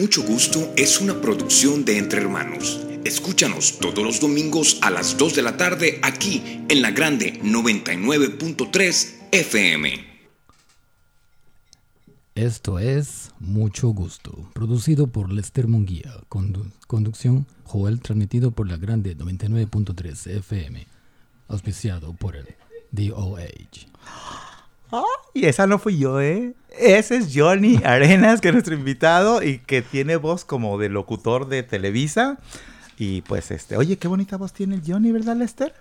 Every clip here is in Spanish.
Mucho Gusto es una producción de Entre Hermanos. Escúchanos todos los domingos a las 2 de la tarde aquí en la Grande 99.3 FM. Esto es Mucho Gusto, producido por Lester Munguía, conducción Joel, transmitido por la Grande 99.3 FM, auspiciado por el DOH. Y esa no fui yo, ¿eh? Ese es Johnny Arenas, que es nuestro invitado y que tiene voz como de locutor de Televisa. Y pues, este, oye, qué bonita voz tiene el Johnny, ¿verdad, Lester?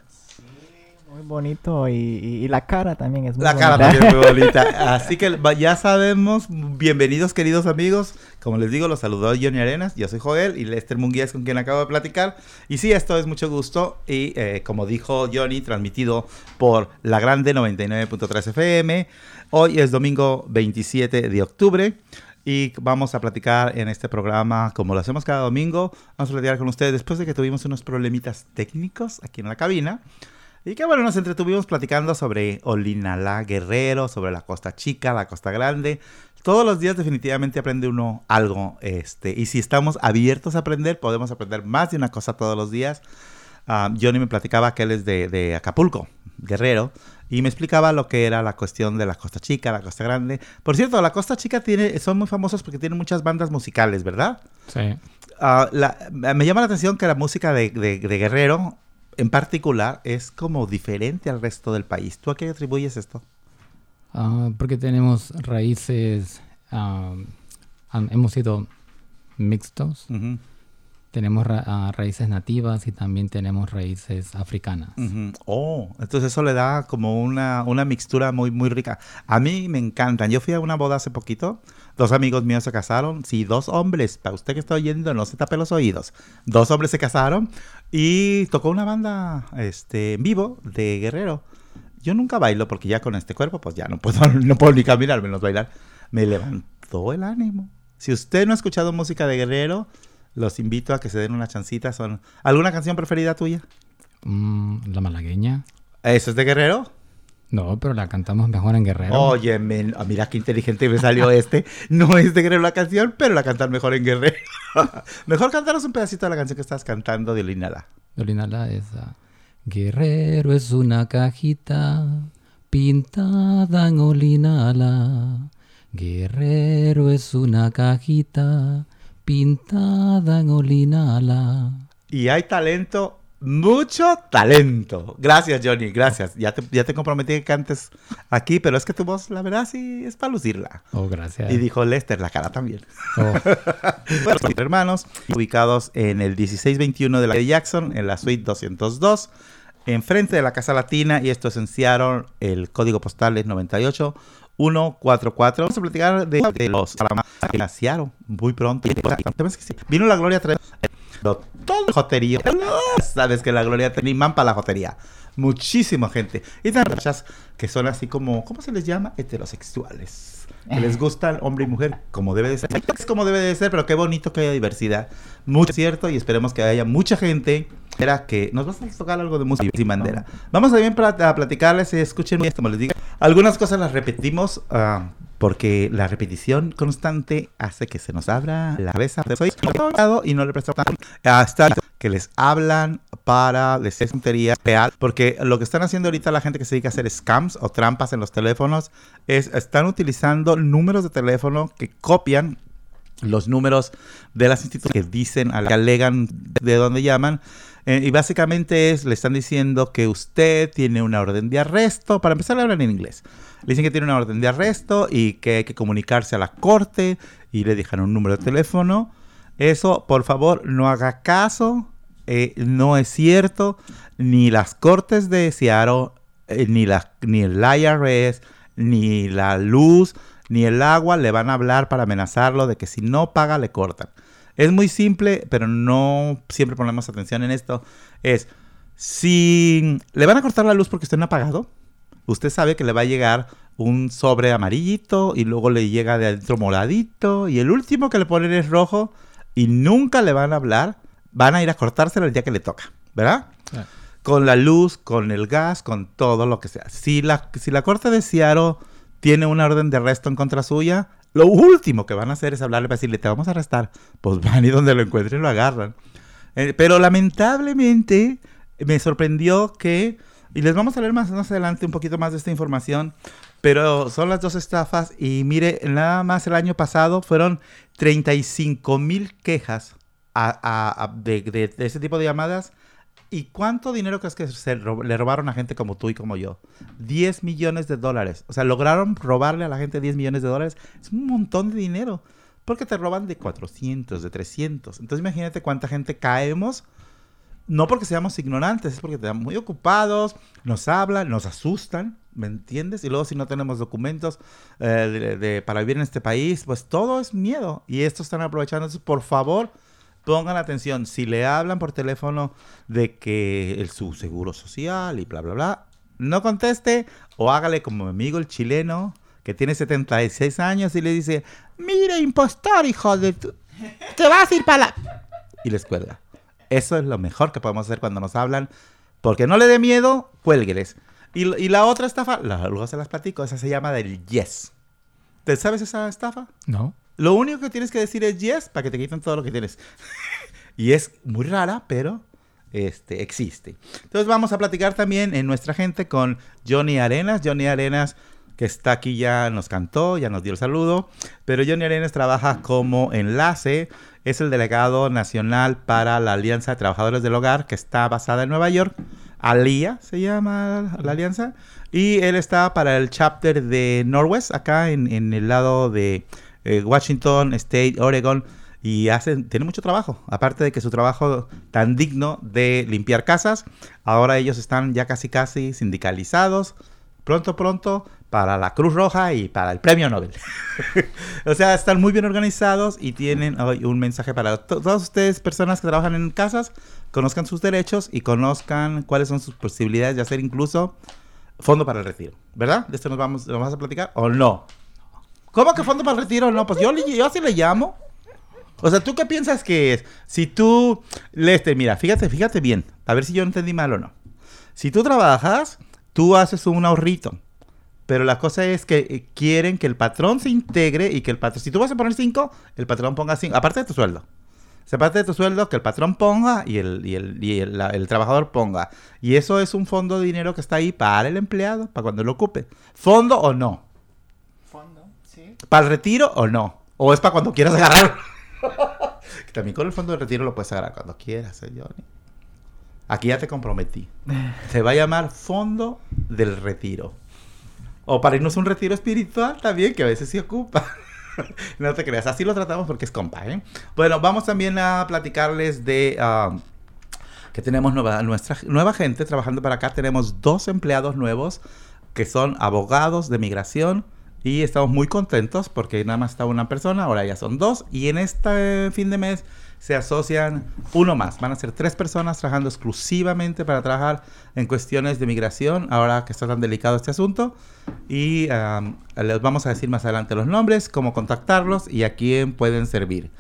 Muy bonito y, la cara también es muy bonita. La cara también es muy bonita. Así que ya sabemos, bienvenidos queridos amigos. Como les digo, los saludó Johnny Arenas, yo soy Joel y Lester Munguía es con quien acabo de platicar. Y sí, esto es mucho gusto y eh, como dijo Johnny, transmitido por La Grande 99.3 FM. Hoy es domingo 27 de octubre. Y vamos a platicar en este programa, como lo hacemos cada domingo, vamos a platicar con ustedes después de que tuvimos unos problemitas técnicos aquí en la cabina. Y que bueno, nos entretuvimos platicando sobre Olinalá Guerrero, sobre la Costa Chica, la Costa Grande. Todos los días definitivamente aprende uno algo. Este, y si estamos abiertos a aprender, podemos aprender más de una cosa todos los días. Uh, Johnny me platicaba que él es de, de, Acapulco, Guerrero, y me explicaba lo que era la cuestión de la Costa Chica, la Costa Grande. Por cierto, la Costa Chica tiene, son muy famosos porque tienen muchas bandas musicales, ¿verdad? Sí. Uh, me llama la atención que la música de, de, de Guerrero en particular es como diferente al resto del país. ¿Tú a qué atribuyes esto? Ah, porque tenemos raíces, ah, hemos sido mixtos. Tenemos ah, raíces nativas y también tenemos raíces africanas. Oh, entonces eso le da como una, una mixtura muy, muy rica. A mí me encantan. Yo fui a una boda hace poquito Dos amigos míos se casaron. Sí, dos hombres. Para usted que está oyendo, no se tape los oídos. Dos hombres se casaron y tocó una banda este, en vivo de Guerrero. Yo nunca bailo porque ya con este cuerpo, pues ya no puedo, no puedo ni caminar menos bailar. Me levantó el ánimo. Si usted no ha escuchado música de Guerrero, los invito a que se den una chancita. Son... ¿Alguna canción preferida tuya? Mm, la malagueña. ¿Eso es de Guerrero? No, pero la cantamos mejor en Guerrero. Oye, ah, mira qué inteligente me salió este. No es de Guerrero la canción, pero la cantan mejor en Guerrero. mejor cantaros un pedacito de la canción que estás cantando de Olinala. De Olinala es... Uh, Guerrero es una cajita pintada en Olinala. Guerrero es una cajita pintada en Olinala. Y hay talento mucho talento. Gracias, Johnny, gracias. Ya te, ya te comprometí que cantes aquí, pero es que tu voz, la verdad, sí es para lucirla. Oh, gracias. Y dijo Lester, la cara también. Oh. bueno, hermanos, ubicados en el 1621 de la de Jackson, en la suite 202, enfrente de la Casa Latina, y esto es en Seattle, el código postal es 98. 144. Vamos a platicar de, de los en Seattle muy pronto. Vino la Gloria todo joterío. Sabes que la gloria tenía imán para la jotería. Muchísima gente. Y también muchas que son así como, ¿cómo se les llama? Heterosexuales. Que les gustan hombre y mujer, como debe de ser. Es como debe de ser, pero qué bonito que haya diversidad. Mucho cierto, y esperemos que haya mucha gente. Era que nos vas a tocar algo de música y bandera. Vamos a bien a platicarles, escuchen como les digo. Algunas cosas las repetimos. Uh, porque la repetición constante hace que se nos abra la cabeza. Soy y no le presto hasta que les hablan para decir tonterías real, porque lo que están haciendo ahorita la gente que se dedica a hacer scams o trampas en los teléfonos es están utilizando números de teléfono que copian los números de las instituciones que dicen, que alegan de dónde llaman. Eh, y básicamente es, le están diciendo que usted tiene una orden de arresto. Para empezar, a hablar en inglés. Le dicen que tiene una orden de arresto y que hay que comunicarse a la corte y le dejan un número de teléfono. Eso, por favor, no haga caso. Eh, no es cierto. Ni las cortes de Seattle, eh, ni, la, ni el IRS, ni la luz, ni el agua le van a hablar para amenazarlo de que si no paga le cortan. Es muy simple, pero no siempre ponemos atención en esto. Es, si le van a cortar la luz porque usted no ha pagado, usted sabe que le va a llegar un sobre amarillito y luego le llega de adentro moradito y el último que le ponen es rojo y nunca le van a hablar, van a ir a cortárselo el día que le toca, ¿verdad? Con la luz, con el gas, con todo lo que sea. Si la, si la corte de Seattle tiene una orden de arresto en contra suya, Lo último que van a hacer es hablarle para decirle, te vamos a arrestar. Pues van y donde lo encuentren lo agarran. Eh, pero lamentablemente me sorprendió que, y les vamos a leer más, más adelante un poquito más de esta información, pero son las dos estafas y mire, nada más el año pasado fueron 35 mil quejas de, de, ese tipo de llamadas. ¿Y cuánto dinero crees que se le robaron a gente como tú y como yo? 10 millones de dólares. O sea, lograron robarle a la gente 10 millones de dólares. Es un montón de dinero. Porque te roban de 400, de 300. Entonces imagínate cuánta gente caemos. No porque seamos ignorantes, es porque estamos muy ocupados, nos hablan, nos asustan, ¿me entiendes? Y luego si no tenemos documentos eh, para vivir en este país, pues todo es miedo. Y esto están aprovechando. Entonces, por favor, pongan atención. Si le hablan por teléfono de que el, su seguro social y bla, bla, bla, no conteste o hágale como mi amigo el chileno que tiene 76 años y le dice, mire, impostor, hijo de tu... Te vas a ir para la... Y les cuelga. Eso es lo mejor que podemos hacer cuando nos hablan. Porque no le dé miedo, cuélgueles. Y, la otra estafa, luego se las platico, esa se llama del yes. ¿Te sabes esa estafa? No. Lo único que tienes que decir es yes para que te quiten todo lo que tienes. y es muy rara, pero este, existe. Entonces vamos a platicar también en nuestra gente con Johnny Arenas. Johnny Arenas que está aquí ya nos cantó, ya nos dio el saludo, pero Johnny Arenas trabaja como enlace, es el delegado nacional para la Alianza de Trabajadores del Hogar, que está basada en Nueva York, ALIA se llama la alianza, y él está para el chapter de Northwest, acá en, el lado de eh, Washington State, Oregon, y hace, tiene mucho trabajo. Aparte de que su trabajo tan digno de limpiar casas, ahora ellos están ya casi casi sindicalizados. Pronto, pronto para la Cruz Roja y para el Premio Nobel. o sea, están muy bien organizados y tienen hoy un mensaje para todos ustedes, personas que trabajan en casas, conozcan sus derechos y conozcan cuáles son sus posibilidades de hacer incluso fondo para el retiro. ¿Verdad? ¿De esto nos vamos, nos vamos a platicar o no? ¿Cómo que fondo para el retiro? No, pues yo, yo así le llamo. O sea, ¿tú qué piensas que es? Si tú, Lester, mira, fíjate, fíjate bien, a ver si yo entendí mal o no. Si tú trabajas, tú haces un ahorrito pero la cosa es que eh, quieren que el patrón se integre y que el patrón, si tú vas a poner 5, el patrón ponga 5, aparte de tu sueldo. Se aparte de tu sueldo, que el patrón ponga y, el, y, el, y el, trabajador ponga. Y eso es un fondo de dinero que está ahí para el empleado, para cuando lo ocupe. ¿Fondo o no? ¿Para el retiro o no? ¿O es para cuando quieras agarrar? También con el fondo de retiro lo puedes agarrar cuando quieras, ¿eh, Johnny? Aquí ya te comprometí. Se va a llamar Fondo del Retiro. O para irnos a un retiro espiritual también, que a veces se ocupa. no te creas, así lo tratamos porque es compa, ¿eh? Bueno, vamos también a platicarles de... Um, que tenemos nueva, nuestra nueva gente trabajando para acá. Tenemos dos empleados nuevos que son abogados de migración y estamos muy contentos porque nada más está una persona, ahora ya son dos. Y en este fin de mes se asocian uno más. Van a ser tres personas trabajando exclusivamente para trabajar en cuestiones de migración, ahora que está tan delicado este asunto. Y les vamos a decir más adelante los nombres, cómo contactarlos y a quién pueden servir.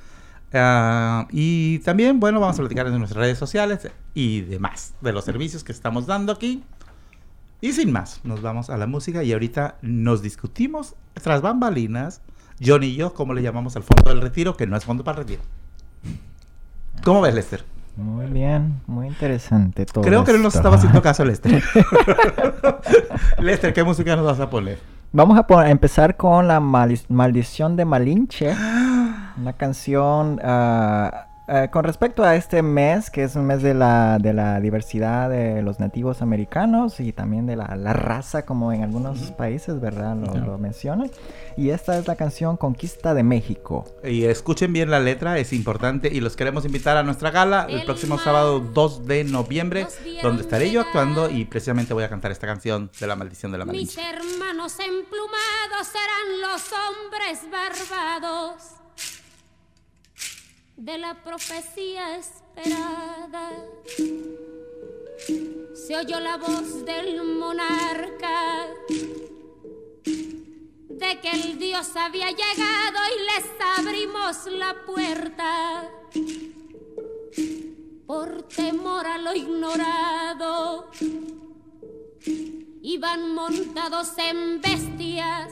Ah, y también, bueno, vamos a platicar en nuestras redes sociales y demás de los servicios que estamos dando aquí. Y sin más, nos vamos a la música y ahorita nos discutimos tras bambalinas, John y yo, cómo le llamamos al fondo del retiro, que no es fondo para el retiro. ¿Cómo ves, Lester? Muy bien, muy interesante todo. Creo que no nos estaba haciendo caso, Lester. Lester, ¿qué música nos vas a poner? Vamos a, empezar con la maldición de Malinche. Una canción ah, eh, con respecto a este mes, que es un mes de la, de la diversidad de los nativos americanos y también de la, raza, como en algunos países, ¿verdad? Lo, mencionan. Y esta es la canción Conquista de México. Y escuchen bien la letra, es importante. Y los queremos invitar a nuestra gala el, próximo sábado 2 de noviembre, donde estaré yo actuando y precisamente voy a cantar esta canción de la maldición de la maldición. Mis hermanos emplumados serán los hombres barbados de la profecía esperada. Se oyó la voz del monarca de que el Dios había llegado y les abrimos la puerta por temor a lo ignorado. Iban montados en bestias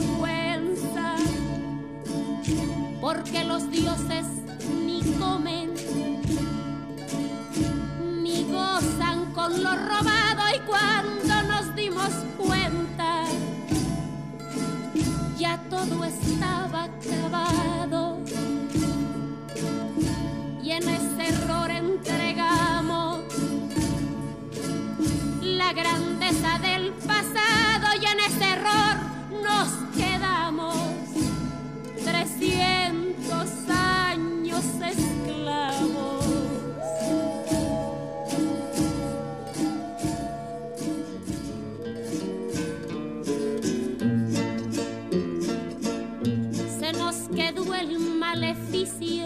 porque los dioses ni comen ni gozan con lo robado. Y cuando nos dimos cuenta ya todo estaba acabado. Y en ese error entregamos la grandeza del pasado. Y en ese error nos quedamos. 300 años esclavos. Se nos quedó el maleficio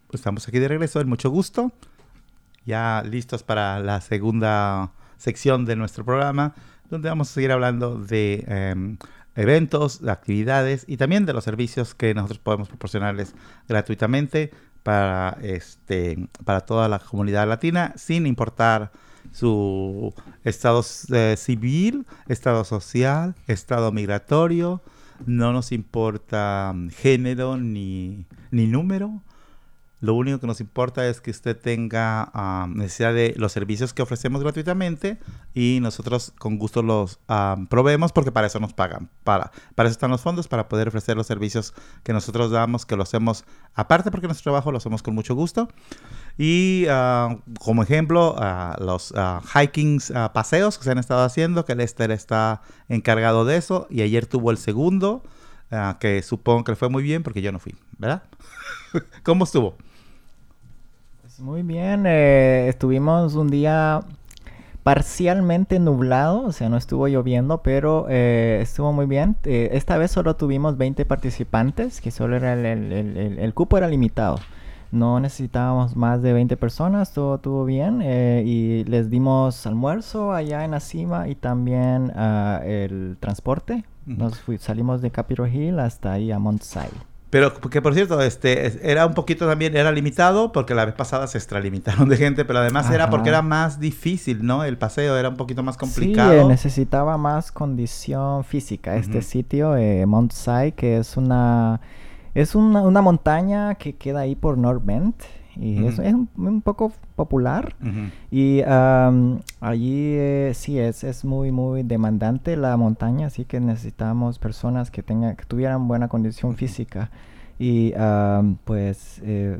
Pues estamos aquí de regreso, en mucho gusto. Ya listos para la segunda sección de nuestro programa, donde vamos a seguir hablando de eh, eventos, de actividades y también de los servicios que nosotros podemos proporcionarles gratuitamente para, este, para toda la comunidad latina, sin importar su estado eh, civil, estado social, estado migratorio. No nos importa género ni, ni número. Lo único que nos importa es que usted tenga uh, necesidad de los servicios que ofrecemos gratuitamente y nosotros con gusto los uh, proveemos porque para eso nos pagan. Para, para eso están los fondos, para poder ofrecer los servicios que nosotros damos, que lo hacemos aparte porque nuestro trabajo lo hacemos con mucho gusto. Y uh, como ejemplo, los hikings, paseos que se han estado haciendo, que Lester está encargado de eso y ayer tuvo el segundo, que supongo que le fue muy bien porque yo no fui, ¿verdad? ¿Cómo estuvo? Muy bien, eh, estuvimos un día parcialmente nublado, o sea, no estuvo lloviendo, pero eh, estuvo muy bien. Eh, esta vez solo tuvimos 20 participantes, que solo era el, el, el, el, cupo era limitado. no necesitábamos más de 20 personas, todo estuvo bien eh, y les dimos almuerzo allá en la cima y también ah, el transporte. Nos salimos de Capitol Hill hasta ahí a Mount pero que por cierto, este era un poquito también, era limitado porque la vez pasada se extralimitaron de gente, pero además era porque era más difícil, ¿no? El paseo era un poquito más complicado. Sí, eh, necesitaba más condición física. Este sitio, eh, Mount Si, que es una es una, una, montaña que queda ahí por North Bend. Y es, un, poco popular. Y allí eh, sí es, es muy, muy demandante la montaña, así que necesitamos personas que, tengan, que tuvieran buena condición física. Y pues eh,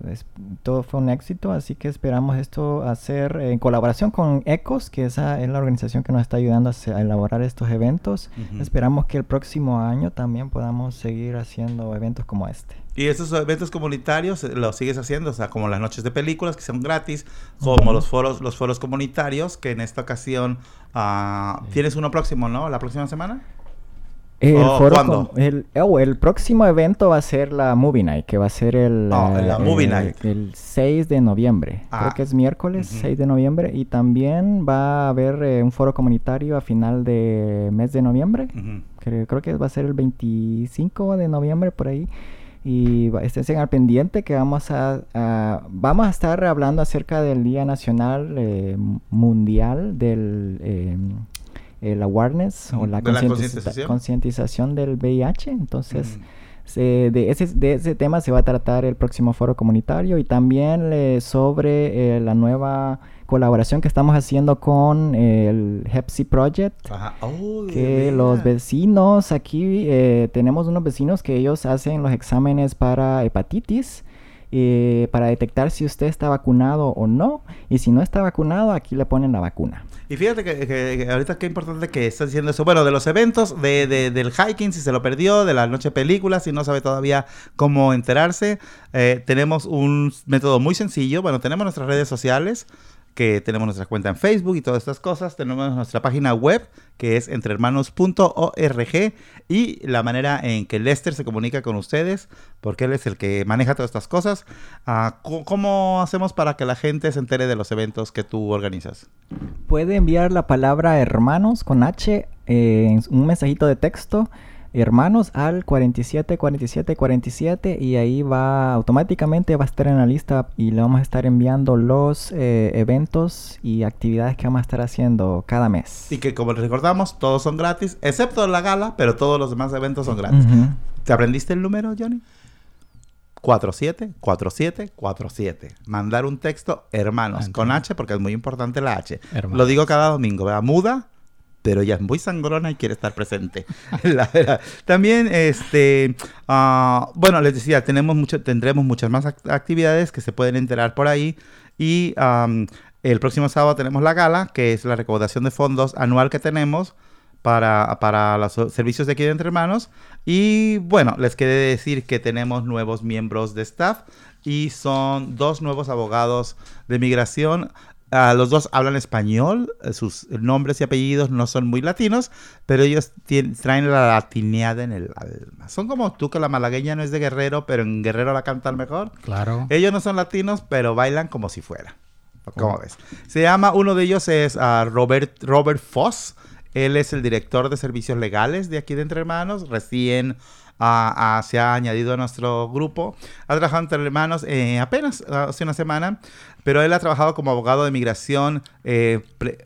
todo fue un éxito, así que esperamos esto hacer en colaboración con ECOS, que esa es la organización que nos está ayudando a, elaborar estos eventos. Esperamos que el próximo año también podamos seguir haciendo eventos como este. Y esos eventos comunitarios eh, los sigues haciendo, o sea, como las noches de películas que son gratis, como los foros, los foros comunitarios, que en esta ocasión uh, tienes uno próximo, ¿no? La próxima semana. El, oh, foro el, oh, el, próximo evento va a ser la Movie Night, que va a ser el, oh, la movie night. el 6 de noviembre. Creo ah. que es miércoles 6 de noviembre. Y también va a haber eh, un foro comunitario a final de mes de noviembre. creo, creo, que va a ser el 25 de noviembre por ahí. Y estén al pendiente que vamos a, vamos a estar hablando acerca del Día Nacional eh, Mundial del... Eh, el awareness o la, concientización. del VIH. Entonces, de, ese, de ese tema se va a tratar el próximo foro comunitario y también sobre eh, la nueva colaboración que estamos haciendo con el Hepsi Project. Oh, que los vecinos aquí, eh, tenemos unos vecinos que ellos hacen los exámenes para hepatitis eh, para detectar si usted está vacunado o no. Y si no está vacunado, aquí le ponen la vacuna. Y fíjate que, ahorita qué importante que estás diciendo eso. Bueno, de los eventos, de, del hiking, si se lo perdió, de la noche película, si no sabe todavía cómo enterarse, eh, tenemos un método muy sencillo. Bueno, tenemos nuestras redes sociales que tenemos nuestra cuenta en Facebook y todas estas cosas. Tenemos nuestra página web que es entrehermanos.org y la manera en que Lester se comunica con ustedes, porque él es el que maneja todas estas cosas. Ah, ¿Cómo hacemos para que la gente se entere de los eventos que tú organizas? Puede enviar la palabra hermanos con H eh, un mensajito de texto hermanos al 47 47 47 y ahí va automáticamente va a estar en la lista y le vamos a estar enviando los eh, eventos y actividades que vamos a estar haciendo cada mes. Y que como les recordamos, todos son gratis, excepto la gala, pero todos los demás eventos son gratis. ¿Te aprendiste el número, Johnny? 47 47 47. Mandar un texto, hermanos, con H, porque es muy importante la H. Lo digo cada domingo, ¿verdad? Muda, pero ella es muy sangrona y quiere estar presente. También, este, ah, bueno, les decía, tenemos mucho, tendremos muchas más actividades que se pueden enterar por ahí. Y el próximo sábado tenemos la gala, que es la recaudación de fondos anual que tenemos para, para los servicios de aquí de Entre Hermanos. Y bueno, les quedé decir que tenemos nuevos miembros de staff y son dos nuevos abogados de migración los dos hablan español, eh, sus nombres y apellidos no son muy latinos, pero ellos traen la latineada en el alma. Son como tú, que la malagueña no es de Guerrero, pero en Guerrero la cantan mejor. Claro. Ellos no son latinos, pero bailan como si fuera. ¿Cómo ves? Se llama, uno de ellos es ah, Robert, Robert Foss. Él es el director de servicios legales de aquí de Entre Hermanos, recién se ha añadido a nuestro grupo. Ha trabajado entre hermanos eh, apenas hace una semana, pero él ha trabajado como abogado de migración eh,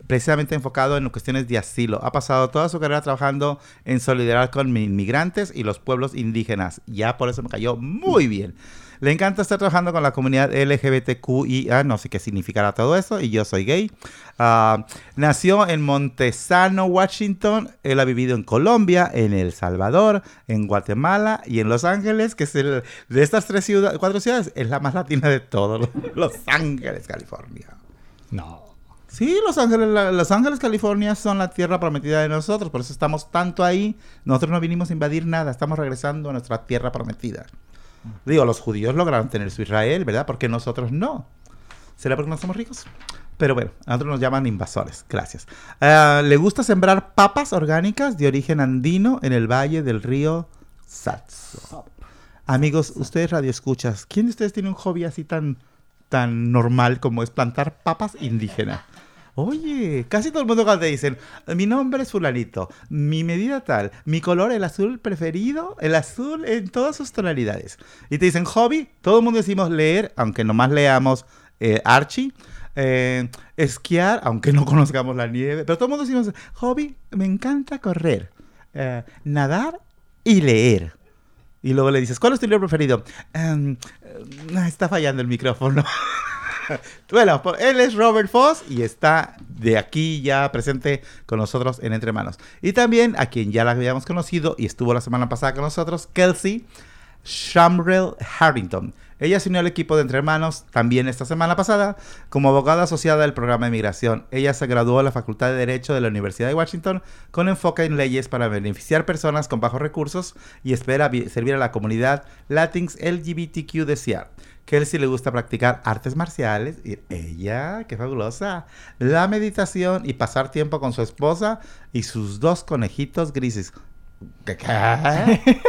precisamente enfocado en cuestiones de asilo. Ha pasado toda su carrera trabajando en solidaridad con inmigrantes y los pueblos indígenas. Ya por eso me cayó muy bien. Le encanta estar trabajando con la comunidad LGBTQIA, no sé qué significará todo eso, y yo soy gay. Ah, nació en Montesano, Washington. Él ha vivido en Colombia, en El Salvador, en Guatemala y en Los Ángeles, que es el de estas tres ciudades, cuatro ciudades, es la más latina de todos. Los Ángeles, California. No. Sí, Los Ángeles, Los Ángeles, California son la tierra prometida de nosotros, por eso estamos tanto ahí. Nosotros no vinimos a invadir nada, estamos regresando a nuestra tierra prometida. Digo, los judíos lograron tener su Israel, ¿verdad? Porque nosotros no. ¿Será porque no somos ricos? Pero bueno, a nosotros nos llaman invasores. Gracias. Ah, le gusta sembrar papas orgánicas de origen andino en el valle del río Satso. Amigos, ustedes radio escuchas, ¿quién de ustedes tiene un hobby así tan, tan normal como es plantar papas indígenas? Oye, casi todo el mundo cuando te dicen, mi nombre es fulanito, mi medida tal, mi color el azul preferido, el azul en todas sus tonalidades. Y te dicen hobby, todo el mundo decimos leer, aunque nomás leamos eh, Archie. Eh, esquiar, aunque no conozcamos la nieve, pero todo el mundo decimos hobby, me encanta correr, eh, nadar y leer. Y luego le dices, ¿cuál es tu libro preferido? Em, está fallando el micrófono. bueno, él es Robert Foss y está de aquí ya presente con nosotros en Entre Manos. Y también a quien ya la habíamos conocido y estuvo la semana pasada con nosotros, Kelsey Shamrell Harrington. Ella se unió al equipo de Entre Hermanos también esta semana pasada como abogada asociada del programa de migración. Ella se graduó en la Facultad de Derecho de la Universidad de Washington con enfoque en leyes para beneficiar personas con bajos recursos y espera servir a la comunidad Latinx LGBTQ de. Kelsey le gusta practicar artes marciales. Y ella, qué fabulosa. La meditación y pasar tiempo con su esposa y sus dos conejitos grises. ¿Qué?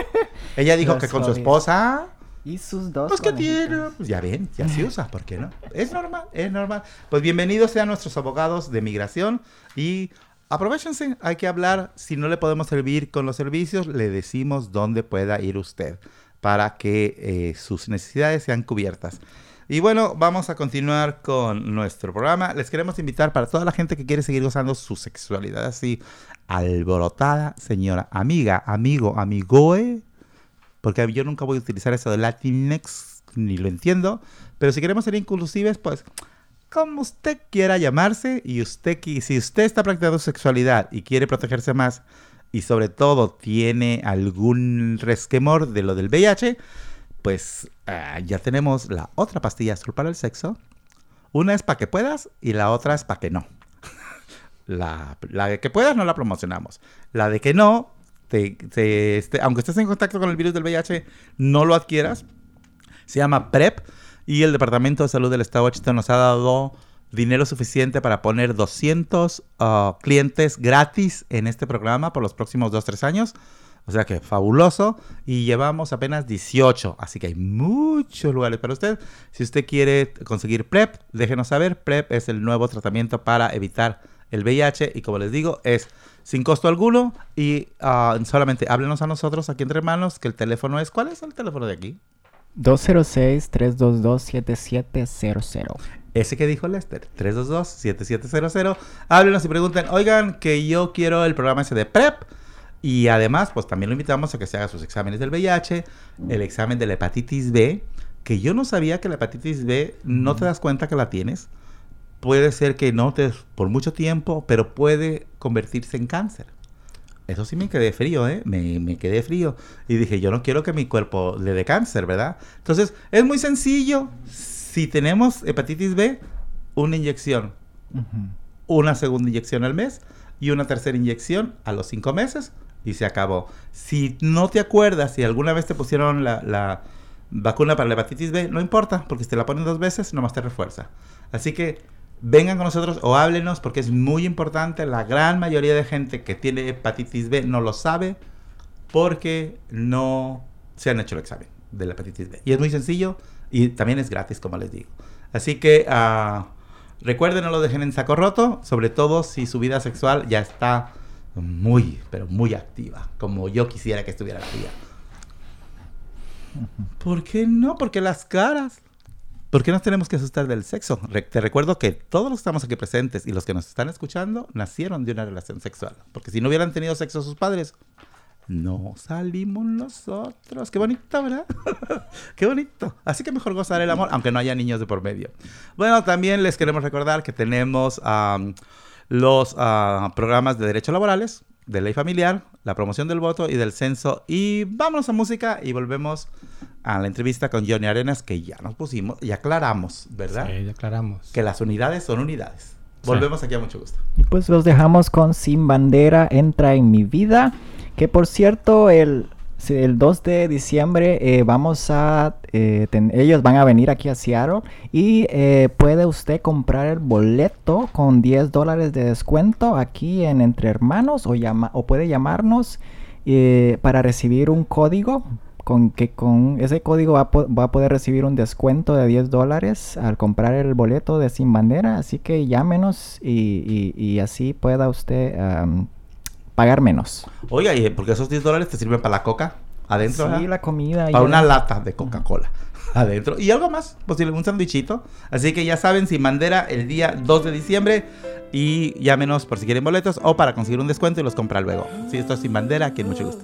ella dijo que con su esposa y sus dos. Pues que tiene. Pues ya ven, ya se usa, ¿por qué no? Es normal, es normal. Pues bienvenidos sean nuestros abogados de migración y aprovechense, hay que hablar. Si no le podemos servir con los servicios, le decimos dónde pueda ir usted para que eh, sus necesidades sean cubiertas. Y bueno, vamos a continuar con nuestro programa. Les queremos invitar para toda la gente que quiere seguir gozando su sexualidad así alborotada, señora, amiga, amigo, amigoe, porque yo nunca voy a utilizar eso de Latinx, ni lo entiendo, pero si queremos ser inclusives, pues como usted quiera llamarse y usted si usted está practicando sexualidad y quiere protegerse más y sobre todo tiene algún resquemor de lo del VIH, pues ah, ya tenemos la otra pastilla azul para el sexo. Una es para que puedas y la otra es para que no. la, la de que puedas no la promocionamos. La de que no, este, aunque estés en contacto con el virus del VIH, no lo adquieras. Se llama PrEP y el Departamento de Salud del Estado de Washington nos ha dado dinero suficiente para poner 200 ah, clientes gratis en este programa por los próximos 2-3 años. O sea que fabuloso. Y llevamos apenas 18. Así que hay muchos lugares para usted. Si usted quiere conseguir PrEP, déjenos saber. PrEP es el nuevo tratamiento para evitar el VIH. Y como les digo, es sin costo alguno y uh, solamente háblenos a nosotros aquí entre hermanos que el teléfono es, ¿cuál es el teléfono de aquí? 206-322-7700. Ese que dijo Lester, 322-7700. Háblenos y pregunten, oigan, que yo quiero el programa ese de PrEP. Y además, pues también lo invitamos a que se haga sus exámenes del VIH, el examen de la hepatitis B, que yo no sabía que la hepatitis B no te das cuenta que la tienes puede ser que no te por mucho tiempo, pero puede convertirse en cáncer. Eso sí me quedé frío, ¿eh? Me, quedé frío. Y dije, yo no quiero que mi cuerpo le dé cáncer, ¿verdad? Entonces, es muy sencillo. Si tenemos hepatitis B, una inyección. Una segunda inyección al mes y una tercera inyección a los cinco meses y se acabó. Si no te acuerdas, si alguna vez te pusieron la, la vacuna para la hepatitis B, no importa, porque si te la ponen dos veces, nomás te refuerza. Así que vengan con nosotros o háblenos porque es muy importante. La gran mayoría de gente que tiene hepatitis B no lo sabe porque no se han hecho el examen de la hepatitis B. Y es muy sencillo y también es gratis, como les digo. Así que uh, recuerden, no lo dejen en saco roto, sobre todo si su vida sexual ya está muy, pero muy activa, como yo quisiera que estuviera activa. ¿Por qué no? Porque las caras, ¿Por qué nos tenemos que asustar del sexo? te recuerdo que todos los que estamos aquí presentes y los que nos están escuchando nacieron de una relación sexual. Porque si no hubieran tenido sexo sus padres, no salimos nosotros. Qué bonito, ¿verdad? Qué bonito. Así que mejor gozar el amor, aunque no haya niños de por medio. Bueno, también les queremos recordar que tenemos los ah, programas de derechos laborales, de ley familiar, la promoción del voto y del censo. Y vámonos a música y volvemos a la entrevista con Johnny Arenas, que ya nos pusimos y aclaramos, ¿verdad? Sí, aclaramos. Que las unidades son unidades. Volvemos aquí a mucho gusto. Y pues los dejamos con Sin Bandera, Entra en mi vida. Que por cierto, el el 2 de diciembre eh, vamos a, eh, ellos van a venir aquí a Seattle y eh, puede usted comprar el boleto con 10 dólares de descuento aquí en Entre Hermanos o, llama, o puede llamarnos para recibir un código con que con ese código va a, poder recibir un descuento de 10 dólares al comprar el boleto de Sin Bandera. Así que llámenos y, y, así pueda usted pagar menos. Oiga, ¿y porque esos 10 dólares te sirven para la coca adentro? Sí, la comida. Para una lata de Coca-Cola adentro. Y algo más, posible un sandwichito. Así que ya saben, Sin Bandera el día 2 de diciembre. Y llámenos por si quieren boletos o para conseguir un descuento y los comprar luego. Si esto es Sin Bandera, quien mucho gusto.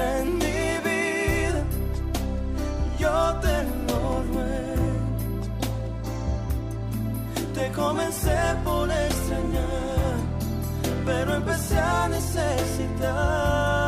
En mi vida, yo te lo. Te comencé por extrañar, pero empecé a necesitarte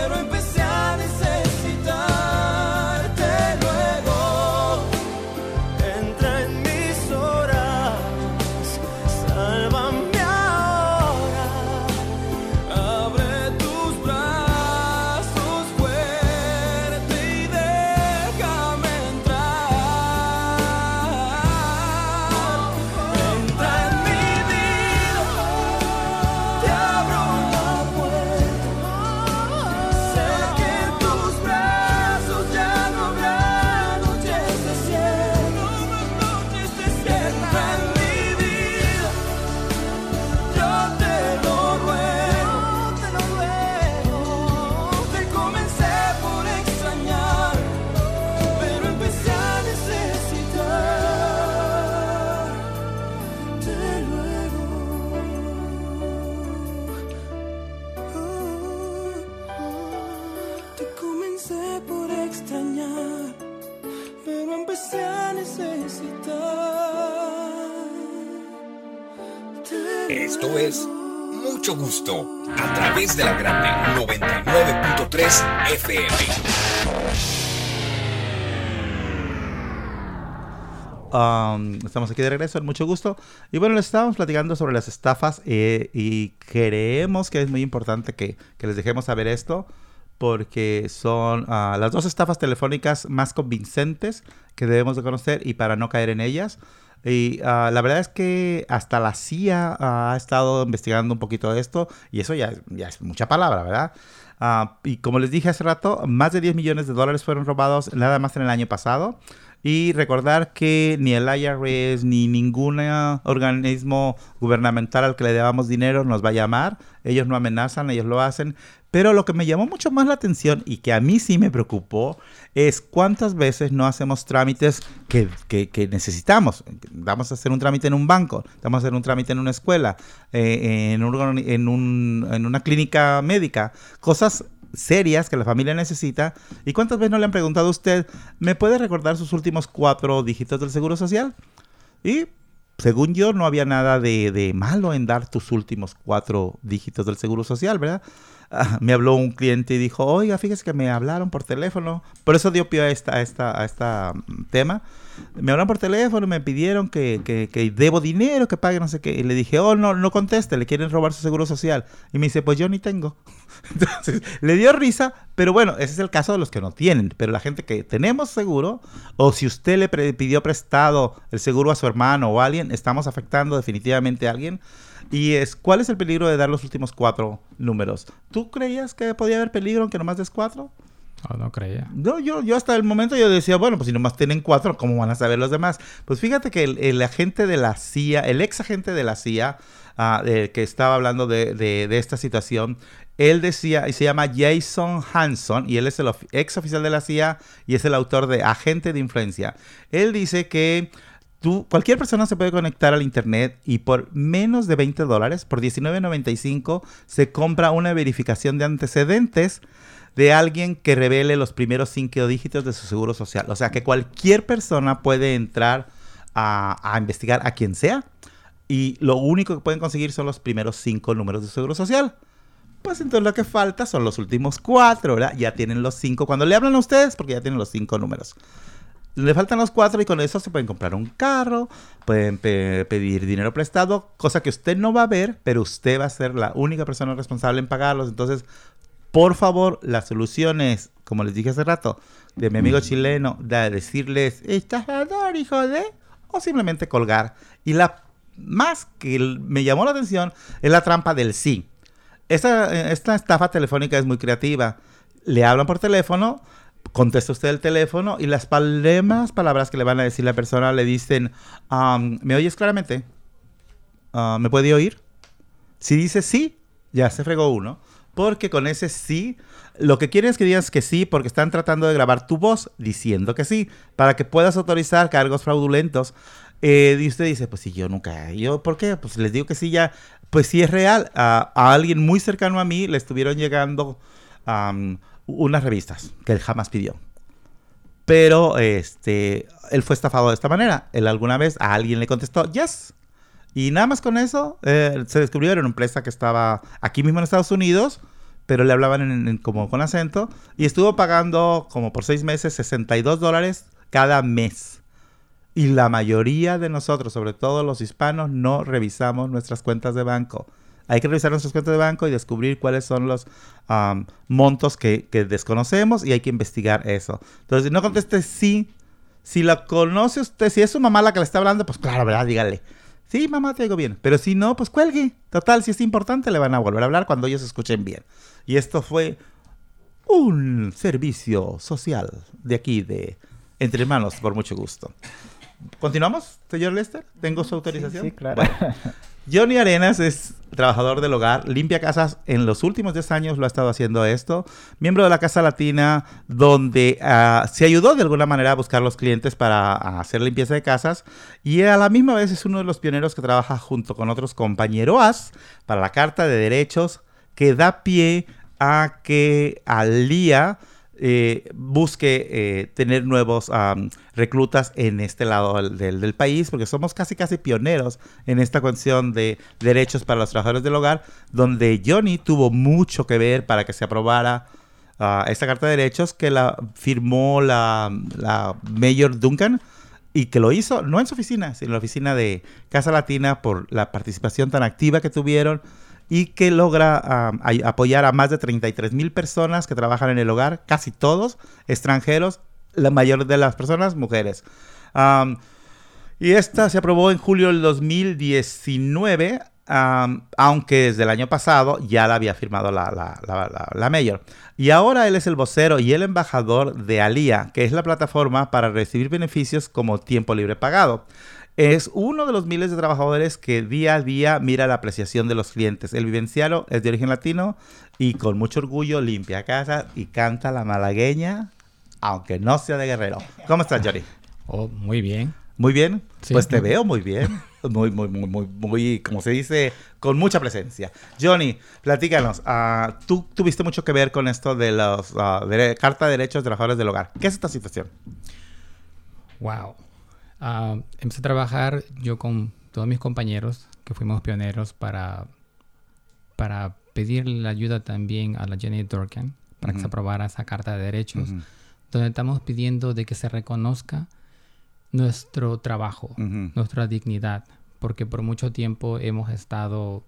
pero en gusto a través de la grande 99.3 FM. Um, estamos aquí de regreso, mucho gusto. Y bueno, les estábamos platicando sobre las estafas eh, y creemos que es muy importante que, les dejemos saber esto porque son ah, las dos estafas telefónicas más convincentes que debemos de conocer y para no caer en ellas. Y ah, la verdad es que hasta la CIA ha estado investigando un poquito de esto y eso ya, ya es mucha palabra, ¿verdad? Ah, y como les dije hace rato, más de 10 millones de dólares fueron robados nada más en el año pasado. Y recordar que ni el IRS ni ningún organismo gubernamental al que le debamos dinero nos va a llamar. Ellos no amenazan, ellos lo hacen. Pero lo que me llamó mucho más la atención y que a mí sí me preocupó es cuántas veces no hacemos trámites que, necesitamos. Vamos a hacer un trámite en un banco, vamos a hacer un trámite en una escuela, eh, en, un, en una clínica médica, cosas serias que la familia necesita. ¿Y cuántas veces no le han preguntado a usted, ¿me puede recordar sus últimos cuatro dígitos del Seguro Social? Y según yo, no había nada de, de malo en dar tus últimos cuatro dígitos del Seguro Social, ¿verdad? Ah, me habló un cliente y dijo, oiga, fíjese que me hablaron por teléfono. Por eso dio pie a esta, a esta, a esta mm, tema. Me hablaron por teléfono, me pidieron que, que, debo dinero, que pague no sé qué. Y le dije, oh, no, no conteste, le quieren robar su seguro social. Y me dice, pues yo ni tengo. Entonces, le dio risa, pero bueno, ese es el caso de los que no tienen. Pero la gente que tenemos seguro, o si usted le pidió prestado el seguro a su hermano o a alguien, estamos afectando definitivamente a alguien. Y es, ¿cuál es el peligro de dar los últimos cuatro números? ¿Tú creías que podía haber peligro aunque nomás des cuatro? No, no creía. No, yo, yo hasta el momento yo decía, bueno, pues si nomás tienen cuatro, ¿cómo van a saber los demás? Pues fíjate que el, agente de la CIA, el ex agente de la CIA, ah, que estaba hablando de, de, esta situación, él decía, y se llama Jason Hanson, y él es el ex oficial de la CIA y es el autor de Agente de Influencia. Él dice que Tú, cualquier persona se puede conectar al internet y por menos de 20 dólares, por $19.95, se compra una verificación de antecedentes de alguien que revele los primeros cinco dígitos de su seguro social. O sea que cualquier persona puede entrar a, investigar a quien sea y lo único que pueden conseguir son los primeros cinco números de su seguro social. Pues entonces lo que falta son los últimos cuatro, ¿verdad? Ya tienen los cinco. Cuando le hablan a ustedes, porque ya tienen los cinco números. Le faltan los cuatro y con eso se pueden comprar un carro, pueden pedir dinero prestado, cosa que usted no va a ver, pero usted va a ser la única persona responsable en pagarlos. Entonces, por favor, la solución es, como les dije hace rato, de mi amigo chileno, de decirles, estafador, hijo de, o simplemente colgar. Y la más que me llamó la atención es la trampa del sí. Esta, esta estafa telefónica es muy creativa. Le hablan por teléfono, contesta usted el teléfono y las palabras, palabras que le van a decir la persona le dicen, ¿me oyes claramente? Ah, ¿Me puede oír? Si dice sí, ya se fregó uno. Porque con ese sí, lo que quieren es que digas que sí, porque están tratando de grabar tu voz diciendo que sí, para que puedas autorizar cargos fraudulentos. Eh, y usted dice, pues si yo nunca, yo, ¿por qué? Pues les digo que sí, ya, pues sí es real. a alguien muy cercano a mí le estuvieron llegando unas revistas que él jamás pidió. Pero este, él fue estafado de esta manera. Él alguna vez a alguien le contestó, yes. Y nada más con eso, eh, se descubrió, era una empresa que estaba aquí mismo en Estados Unidos, pero le hablaban como con acento. Y estuvo pagando como por seis meses 62 dólares cada mes. Y la mayoría de nosotros, sobre todo los hispanos, no revisamos nuestras cuentas de banco. Hay que revisar nuestras cuentas de banco y descubrir cuáles son los montos que, desconocemos y hay que investigar eso. Entonces, no conteste sí, si la conoce usted, si es su mamá la que le está hablando, pues claro, ¿verdad? Dígale. Sí, mamá, te digo bien. Pero si no, pues cuelgue. Total, si es importante, le van a volver a hablar cuando ellos escuchen bien. Y esto fue un servicio social de aquí, de Entre Hermanos, por mucho gusto. ¿Continuamos, señor Lester? ¿Tengo su autorización? Sí, claro. Johnny Arenas es trabajador del hogar, limpia casas. En los últimos 10 años lo ha estado haciendo esto. Miembro de la Casa Latina, donde ah, se ayudó de alguna manera a buscar los clientes para hacer limpieza de casas. Y a la misma vez es uno de los pioneros que trabaja junto con otros compañeros para la Carta de Derechos que da pie a que al día eh, busque eh, tener nuevos reclutas en este lado del, país, porque somos casi casi pioneros en esta cuestión de derechos para los trabajadores del hogar, donde Johnny tuvo mucho que ver para que se aprobara ah, esta carta de derechos que la firmó la Mayor Duncan y que lo hizo no en su oficina, sino en la oficina de Casa Latina por la participación tan activa que tuvieron y que logra apoyar a más de 33 mil personas que trabajan en el hogar, casi todos extranjeros, la mayor de las personas mujeres. y esta se aprobó en julio del 2019 aunque desde el año pasado ya la había firmado la, la, mayor. Y ahora él es el vocero y el embajador de Alía, que es la plataforma para recibir beneficios como tiempo libre pagado. Es uno de los miles de trabajadores que día a día mira la apreciación de los clientes. El vivenciano es de origen latino y con mucho orgullo limpia casa y canta la malagueña, aunque no sea de guerrero. ¿Cómo estás, Johnny? Oh, muy bien. Muy bien. pues te veo muy bien. Muy, muy, muy, muy, muy, como se dice, con mucha presencia. Johnny, platícanos. Uh, tú tuviste mucho que ver con esto de los uh, de Carta de Derechos de Trabajadores del Hogar. ¿Qué es esta situación? Wow. Uh, empecé a trabajar yo con todos mis compañeros, que fuimos pioneros, para, para pedir la ayuda también a la Jenny Durkan para que se aprobara esa Carta de Derechos, donde estamos pidiendo de que se reconozca nuestro trabajo, nuestra dignidad, porque por mucho tiempo hemos estado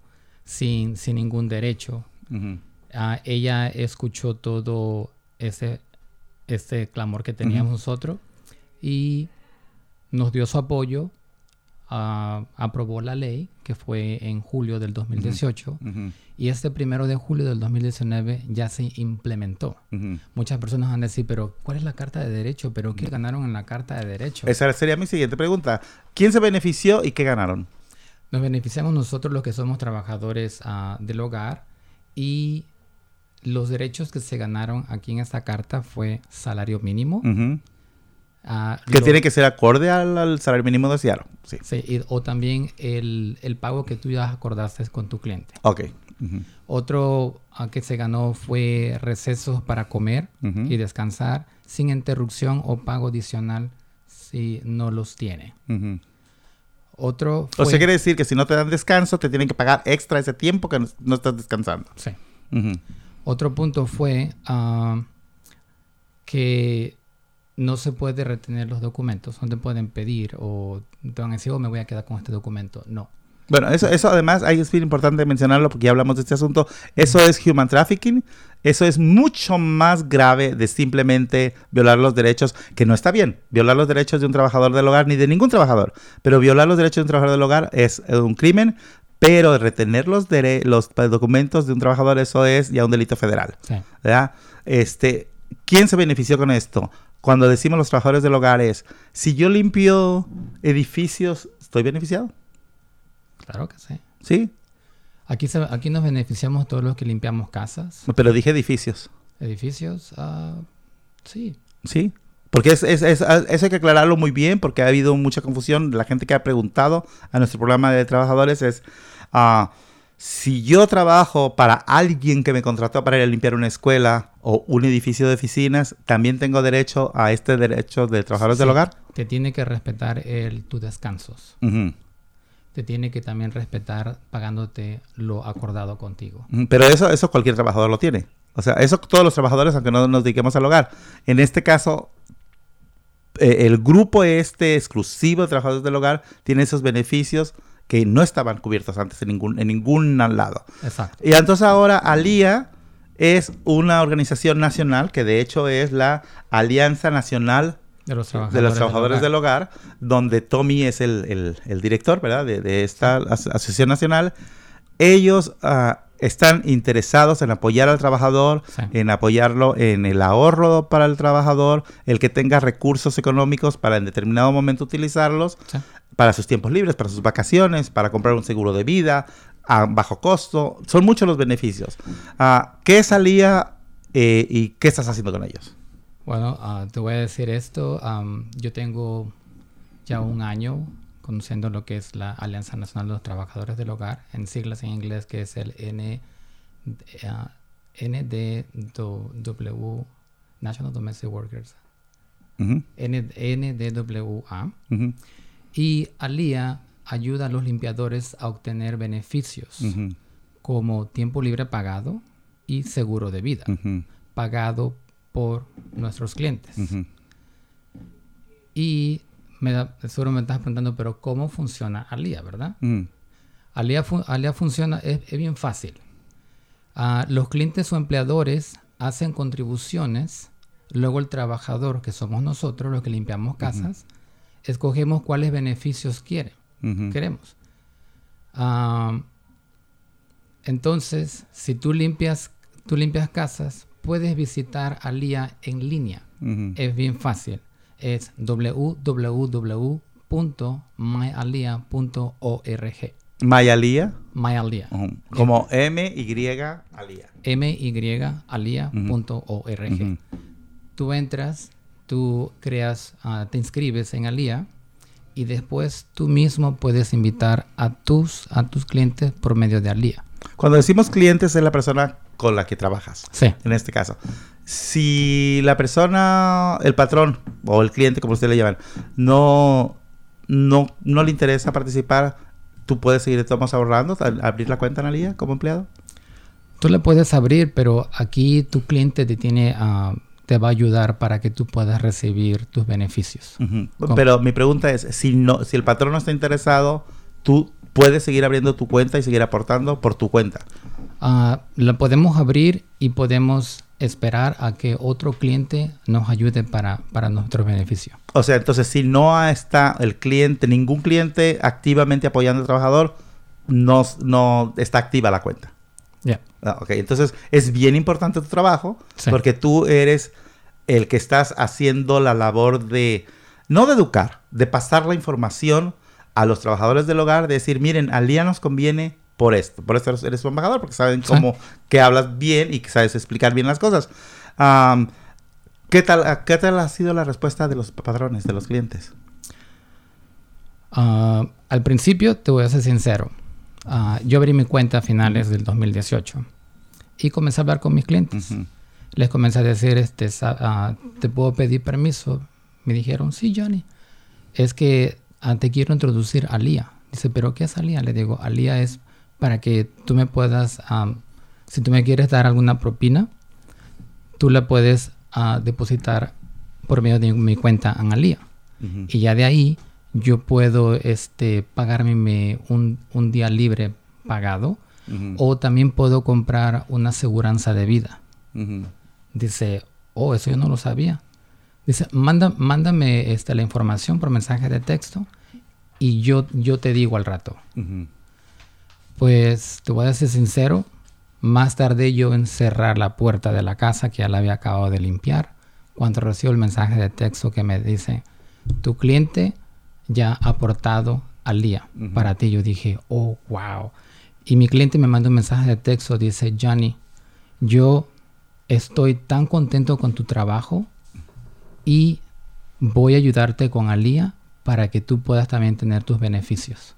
sin, sin ningún derecho. Ah, ella escuchó todo ese, ese clamor que teníamos nosotros y nos dio su apoyo, aprobó la ley, que fue en julio del 2018, y este primero de julio del 2019 ya se implementó. Muchas personas van a decir, pero ¿cuál es la Carta de Derecho? ¿Pero qué ganaron en la Carta de Derecho? Esa sería mi siguiente pregunta. ¿Quién se benefició y qué ganaron? Nos beneficiamos nosotros los que somos trabajadores uh, del hogar y los derechos que se ganaron aquí en esta carta fue salario mínimo, Que tiene que ser acorde al, salario mínimo de Seattle. Sí. sí o también el, el, pago que tú ya acordaste con tu cliente. Ok. Otro ah, que se ganó fue recesos para comer y descansar sin interrupción o pago adicional si no los tiene. Otro O sea, quiere decir que si no te dan descanso, te tienen que pagar extra ese tiempo que no, estás descansando. Sí. Otro punto fue ah, que no se puede retener los documentos, no te pueden pedir o te van a decir, oh, me voy a quedar con este documento. No. Bueno, eso, eso además ahí es bien importante mencionarlo porque ya hablamos de este asunto. Eso es human trafficking. Eso es mucho más grave de simplemente violar los derechos, que no está bien, violar los derechos de un trabajador del hogar ni de ningún trabajador, pero violar los derechos de un trabajador del hogar es un crimen, pero retener los, los documentos de un trabajador, eso es ya un delito federal. ¿verdad? Este, ¿Quién se benefició con esto? Cuando decimos los trabajadores del hogar es, si yo limpio edificios, ¿estoy beneficiado? Claro que sí. ¿Sí? Aquí, aquí nos beneficiamos todos los que limpiamos casas. Pero dije edificios. Edificios, uh, sí. Sí. Porque es, es, es, eso hay que aclararlo muy bien porque ha habido mucha confusión. La gente que ha preguntado a nuestro programa de trabajadores es... Uh, si yo trabajo para alguien que me contrató para ir a limpiar una escuela o un edificio de oficinas, también tengo derecho a este derecho de trabajadores del hogar. Te tiene que respetar el, tus descansos. Te tiene que también respetar pagándote lo acordado contigo. Pero eso, eso cualquier trabajador lo tiene. O sea, eso todos los trabajadores, aunque no nos dediquemos al hogar. En este caso, eh, el grupo este exclusivo de trabajadores del hogar tiene esos beneficios que no estaban cubiertos antes en ningún, en ningún lado. Exacto. Y entonces ahora ALIA es una organización nacional que de hecho es la Alianza Nacional de los Trabajadores, del, hogar. donde Tommy es el, director, ¿verdad? De, esta asociación nacional. Ellos ah, están interesados en apoyar al trabajador, en apoyarlo en el ahorro para el trabajador, el que tenga recursos económicos para en determinado momento utilizarlos, para sus tiempos libres, para sus vacaciones, para comprar un seguro de vida a bajo costo. Son muchos los beneficios. Uh, ¿Qué salía eh, y qué estás haciendo con ellos? Bueno, ah, te voy a decir esto. yo tengo ya un año conociendo lo que es la Alianza Nacional de los Trabajadores del Hogar, en siglas en inglés, que es el N, NDW, National Domestic Workers, NDWA. Y ALIA ayuda a los limpiadores a obtener beneficios como tiempo libre pagado y seguro de vida, pagado por nuestros clientes. Y me da, seguro me estás preguntando, pero ¿cómo funciona Alia, verdad? Alia, funciona, es, bien fácil. Ah, los clientes o empleadores hacen contribuciones, luego el trabajador, que somos nosotros los que limpiamos casas, escogemos cuáles beneficios quiere, queremos. Entonces, si tú limpias, tú limpias casas, puedes visitar Alia en línea. Es bien fácil. Es www.myalia.org. ¿Mayalía? Mayalía. Como M-Y Alía. M-Y Alía.org. Tú entras, tú creas, ah, te inscribes en Alía y después tú mismo puedes invitar a tus, a tus clientes por medio de Alía. Cuando decimos clientes es la persona con la que trabajas. Sí. En este caso. Si la persona, el patrón o el cliente, como ustedes le llaman, no, no, no le interesa participar, tú puedes seguir estamos ahorrando, abrir la cuenta en Alía como empleado. Tú le puedes abrir, pero aquí tu cliente te tiene a te va a ayudar para que tú puedas recibir tus beneficios. Pero mi pregunta es, si no, si el patrón no está interesado, tú puedes seguir abriendo tu cuenta y seguir aportando por tu cuenta. Ah, la podemos abrir y podemos esperar a que otro cliente nos ayude para, para nuestros beneficios. O sea, entonces si no está el cliente, ningún cliente activamente apoyando al trabajador, no, no está activa la cuenta. Ya. Ah, ok, entonces es bien importante tu trabajo porque tú eres el que estás haciendo la labor de, no de educar, de pasar la información a los trabajadores del hogar, de decir, miren, al día nos conviene por esto, por esto eres su embajador, porque saben cómo, que hablas bien y que sabes explicar bien las cosas. ¿qué, tal, ¿Qué tal ha sido la respuesta de los patrones, de los clientes? Ah, al principio, te voy a ser sincero, ah, yo abrí mi cuenta a finales del 2018 y comencé a hablar con mis clientes les comencé a decir, este, uh, ¿te puedo pedir permiso? Me dijeron, sí, Johnny. Es que uh, te quiero introducir a Lía. Dice, ¿pero qué es Alía? Le digo, Alía es para que tú me puedas, um, si tú me quieres dar alguna propina, tú la puedes uh, depositar por medio de mi cuenta en Alía. Y ya de ahí yo puedo este, pagarme un, un día libre pagado o también puedo comprar una aseguranza de vida. Dice, oh, eso yo no lo sabía. Dice, Manda, mándame este, la información por mensaje de texto y yo, yo te digo al rato. Pues te voy a ser sincero, más tarde yo en cerrar la puerta de la casa que ya la había acabado de limpiar, cuando recibo el mensaje de texto que me dice, tu cliente ya ha aportado al día para ti. Yo dije, oh, wow. Y mi cliente me manda un mensaje de texto, dice, Johnny, yo estoy tan contento con tu trabajo y voy a ayudarte con Alía para que tú puedas también tener tus beneficios.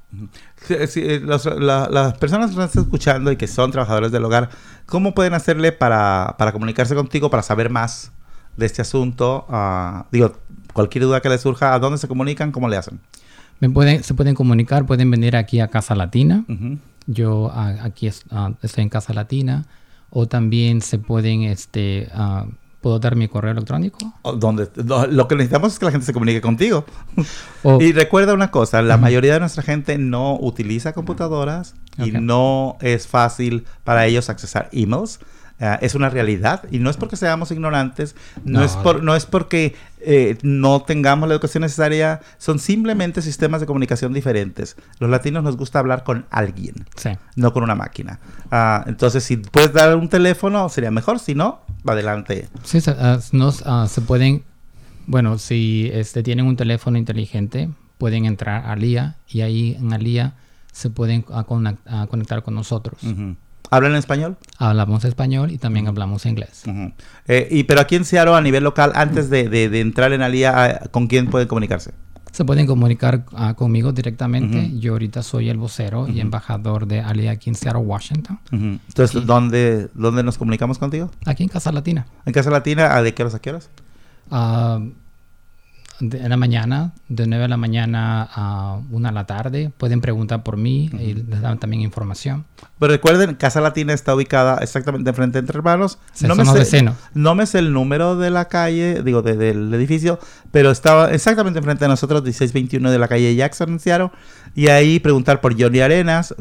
Eh, las personas que están escuchando y que son trabajadores del hogar, ¿cómo pueden hacerle para, comunicarse contigo, para saber más de este asunto? Ah, digo, cualquier duda que les surja, ¿a dónde se comunican? ¿Cómo le hacen? Me pueden, se pueden comunicar, pueden venir aquí a Casa Latina. Yo aquí ah, estoy en Casa Latina o también se pueden, este, uh, ¿puedo dar mi correo electrónico? Donde, lo que necesitamos es que la gente se comunique contigo. y recuerda una cosa, la mayoría de nuestra gente no utiliza computadoras y no es fácil para ellos accesar emails. Ah, es una realidad y no es porque seamos ignorantes, no, es, por, no es porque eh, no tengamos la educación necesaria, son simplemente sistemas de comunicación diferentes. Los latinos nos gusta hablar con alguien, no con una máquina. Ah, entonces, si puedes dar un teléfono, sería mejor, si no, adelante. Sí, uh, nos, se pueden, bueno, si este, tienen un teléfono inteligente, pueden entrar a LIA y ahí en Alía se pueden conectar con nosotros. ¿Hablan español? Hablamos español y también hablamos inglés. Eh, y, pero aquí en Seattle, a nivel local, antes de, entrar en Alía, ah, ¿con quién pueden comunicarse? Se pueden comunicar ah, conmigo directamente. Yo ahorita soy el vocero y embajador de Alía aquí en Seattle, Washington. Entonces, ¿dónde, ¿dónde nos comunicamos contigo? Aquí en Casa Latina. ¿En Casa Latina? ¿De qué horas a qué horas? En la mañana, de 9 de la mañana a 1 de la tarde. Pueden preguntar por mí y les dan también información. Pero recuerden, Casa Latina está ubicada exactamente enfrente de Entre Hermanos. no, me sé, no me sé el número de la calle, digo, del edificio, pero estaba exactamente enfrente de nosotros, 1621 de la calle Jackson Seattle. Y ahí preguntar por Johnny Arenas.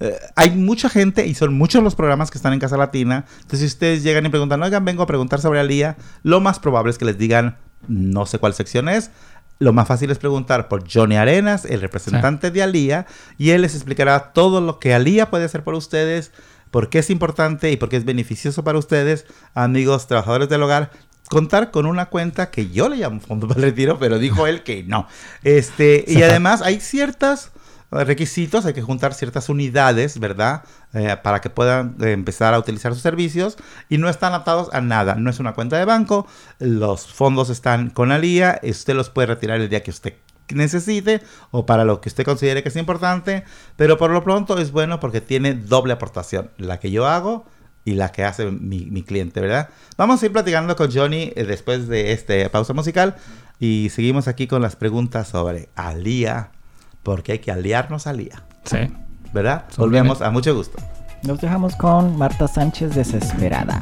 Eh, hay mucha gente y son muchos los programas que están en Casa Latina. Entonces, si ustedes llegan y preguntan, oigan, vengo a preguntar sobre Alía, lo más probable es que les digan no sé cuál sección es. Lo más fácil es preguntar por Johnny Arenas, el representante de Alía, y él les explicará todo lo que Alía puede hacer por ustedes por qué es importante y por qué es beneficioso para ustedes, amigos trabajadores del hogar, contar con una cuenta que yo le llamo fondo para el retiro, pero dijo él que no. Este, y además hay ciertos requisitos, hay que juntar ciertas unidades, ¿verdad? Eh, para que puedan eh, empezar a utilizar sus servicios y no están atados a nada. No es una cuenta de banco, los fondos están con Alía, usted los puede retirar el día que usted necesite o para lo que usted considere que es importante, pero por lo pronto es bueno porque tiene doble aportación, la que yo hago y la que hace mi, cliente, ¿verdad? Vamos a ir platicando con Johnny eh, después de esta pausa musical y seguimos aquí con las preguntas sobre Alía, porque hay que aliarnos a Alía. Sí. ¿Verdad? Volvemos a mucho gusto. Nos dejamos con Marta Sánchez desesperada.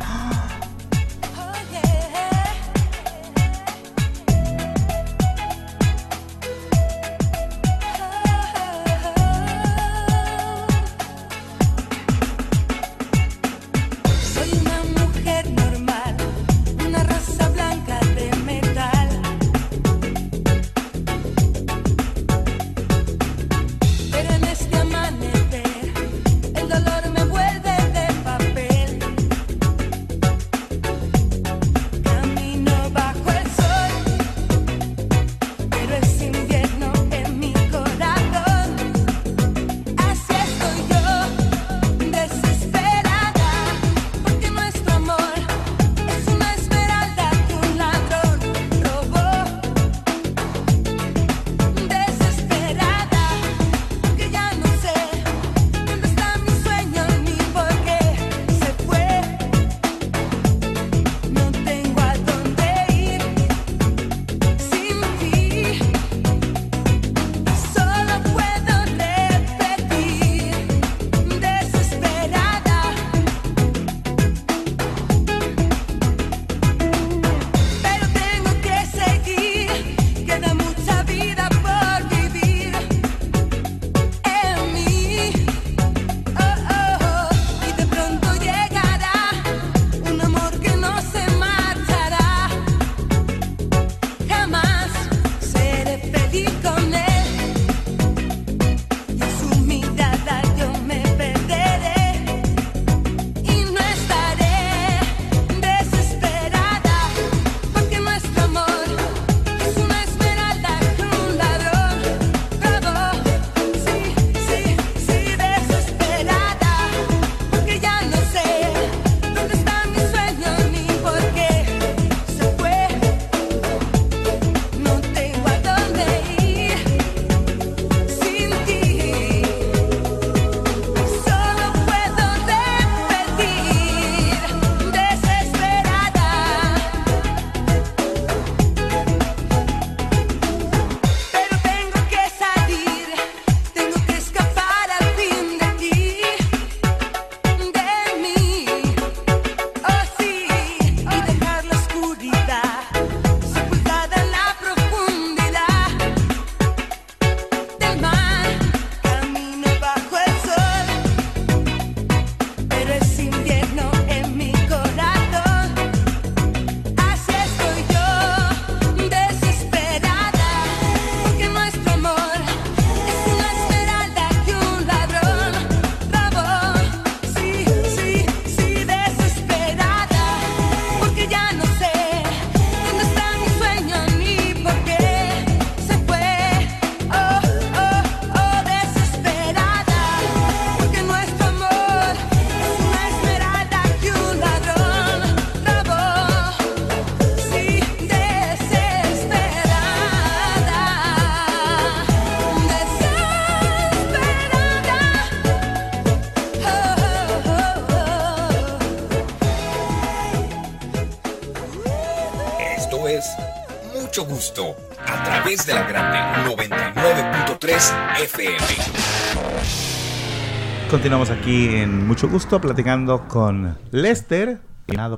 Continuamos aquí en mucho gusto platicando con Lester,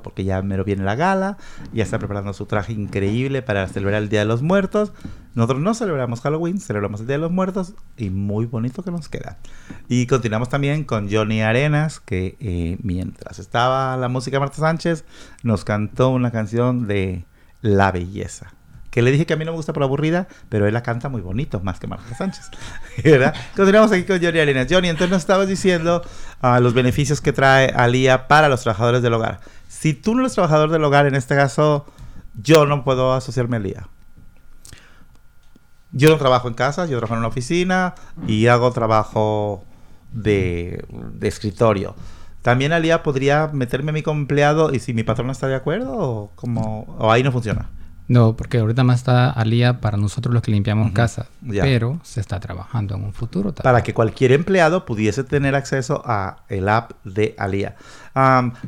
porque ya mero viene la gala, ya está preparando su traje increíble para celebrar el Día de los Muertos. Nosotros no celebramos Halloween, celebramos el Día de los Muertos y muy bonito que nos queda. Y continuamos también con Johnny Arenas, que eh, mientras estaba la música de Marta Sánchez, nos cantó una canción de La Belleza. Que le dije que a mí no me gusta por aburrida, pero él la canta muy bonito, más que Marta Sánchez. ¿verdad? Continuamos aquí con Johnny Arenas. Johnny, entonces nos estabas diciendo ah, los beneficios que trae Alía para los trabajadores del hogar. Si tú no eres trabajador del hogar, en este caso, yo no puedo asociarme a Alía. Yo no trabajo en casa, yo trabajo en una oficina y hago trabajo de, de escritorio. También Alía podría meterme a mí como empleado y si mi patrón está de acuerdo o, como, o ahí no funciona. No, porque ahorita más está Alía para nosotros los que limpiamos Ujú, casa, ya. pero se está trabajando en un futuro también. Para que cualquier empleado pudiese tener acceso a el app de Alía.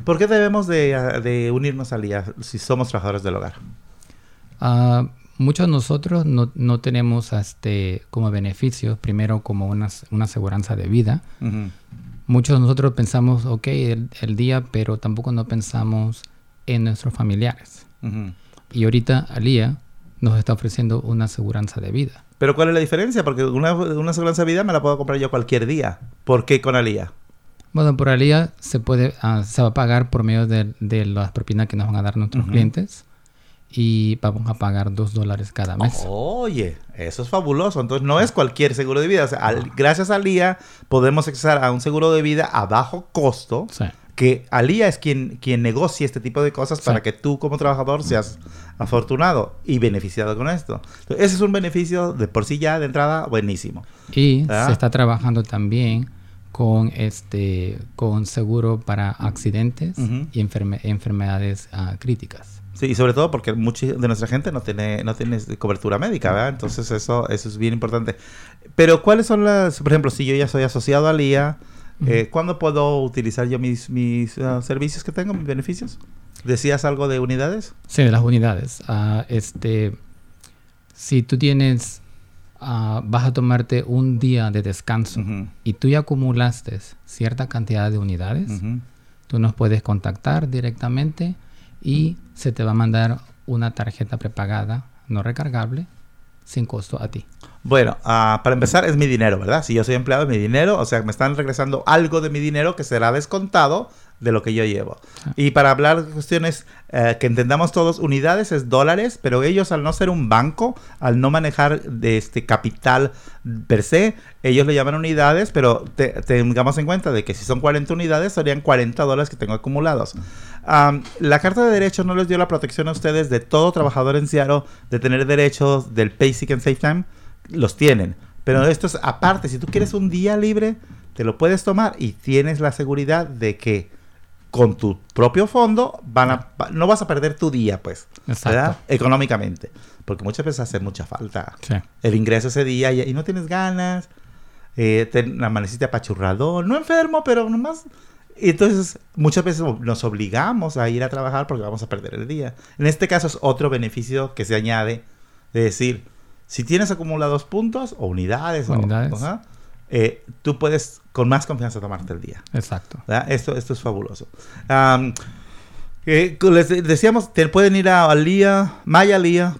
¿Por qué debemos de, ah, de unirnos a Alía si somos trabajadores del hogar? Ah, muchos de nosotros no, no tenemos este, como beneficios, primero como una, una aseguranza de vida. Muchos de nosotros pensamos, ok, el, el día, pero tampoco no pensamos en nuestros familiares. Ujú. Y ahorita Alía nos está ofreciendo una aseguranza de vida. Pero ¿cuál es la diferencia? Porque una, una aseguranza de vida me la puedo comprar yo cualquier día. ¿Por qué con Alía? Bueno, por Alía se puede, ah, se va a pagar por medio de, de las propinas que nos van a dar nuestros clientes y vamos a pagar dos dólares cada mes. Oye, eso es fabuloso. Entonces no es cualquier seguro de vida. O sea, al- gracias a Alía podemos acceder a un seguro de vida a bajo costo. Sí. Que Alía es quien, quien negocia este tipo de cosas Sí. para que tú como trabajador seas afortunado y beneficiado con esto. Entonces, ese es un beneficio de por sí ya de entrada buenísimo. Y Ah. se está trabajando también con este con seguro para accidentes Ujú. y enferme- enfermedades ah, críticas. Sí, y sobre todo porque mucha de nuestra gente no tiene, no tiene cobertura médica, ¿verdad? Entonces eso, eso es bien importante. Pero ¿cuáles son las, por ejemplo, si yo ya soy asociado eh, ¿cuándo puedo utilizar yo mis, mis ah, servicios que tengo, mis beneficios? ¿Decías algo de unidades? Sí, de las unidades. Ah, este, si tú tienes, ah, vas a tomarte un día de descanso y tú ya acumulaste cierta cantidad de unidades, tú nos puedes contactar directamente y se te va a mandar una tarjeta prepagada, no recargable, sin costo a ti. Bueno, ah, para empezar es mi dinero, ¿verdad? Si yo soy empleado es mi dinero, o sea, me están regresando algo de mi dinero que será descontado de lo que yo llevo. Y para hablar de cuestiones eh, que entendamos todos, unidades es dólares, pero ellos al no ser un banco, al no manejar de este capital per se, ellos le llaman unidades, pero te- tengamos en cuenta de que si son 40 unidades, serían 40 dólares que tengo acumulados. Am, la Carta de Derechos no les dio la protección a ustedes de todo trabajador en Seattle de tener derechos del Basic and Safe Time. Los tienen. Pero esto es aparte. Si tú quieres un día libre, te lo puedes tomar y tienes la seguridad de que con tu propio fondo van a, no vas a perder tu día, pues. Exacto. ¿verdad? Económicamente. Porque muchas veces hace mucha falta Sí. el ingreso ese día y, y no tienes ganas, eh, te amaneciste apachurrador, no enfermo, pero nomás... Y entonces muchas veces nos obligamos a ir a trabajar porque vamos a perder el día. En este caso es otro beneficio que se añade de decir, si tienes acumulados puntos o unidades, o- Unidades. ajá, eh, tú puedes con más confianza tomarte el día. Exacto. ¿verdad? Esto, esto es fabuloso. Eh, les de- decíamos, te pueden ir a alia,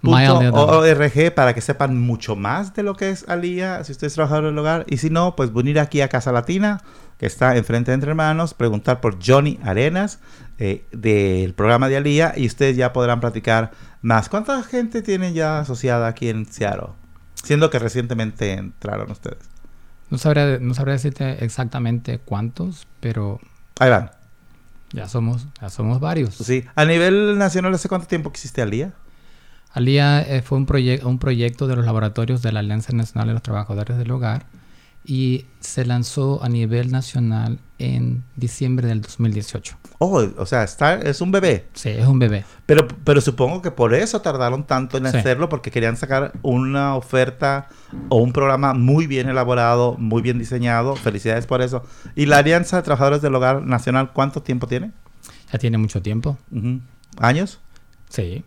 mayalia.org para que sepan mucho más de lo que es Alía, si ustedes trabajador del hogar. Y si no, pues venir aquí a Casa Latina, que está enfrente de Entre Hermanos, preguntar por Johnny Arenas eh, del programa de Alía y ustedes ya podrán platicar más. ¿Cuánta gente tienen ya asociada aquí en Seattle? Siendo que recientemente entraron ustedes. No sabría, no sabría decirte exactamente cuántos, pero Ahí van. ya somos, ya somos varios. Sí. A nivel nacional, ¿hace cuánto tiempo que existe Alía? Alía eh, fue un, proye- un proyecto de los laboratorios de la Alianza Nacional de los Trabajadores del Hogar y se lanzó a nivel nacional en diciembre del 2018. Oh, o sea, está, es un bebé. Sí, es un bebé. Pero, pero supongo que por eso tardaron tanto en Sí. hacerlo, porque querían sacar una oferta o un programa muy bien elaborado, muy bien diseñado. Felicidades por eso. ¿Y la Alianza de Trabajadores del Hogar Nacional cuánto tiempo tiene? Ya tiene mucho tiempo. ¿Años? Sí.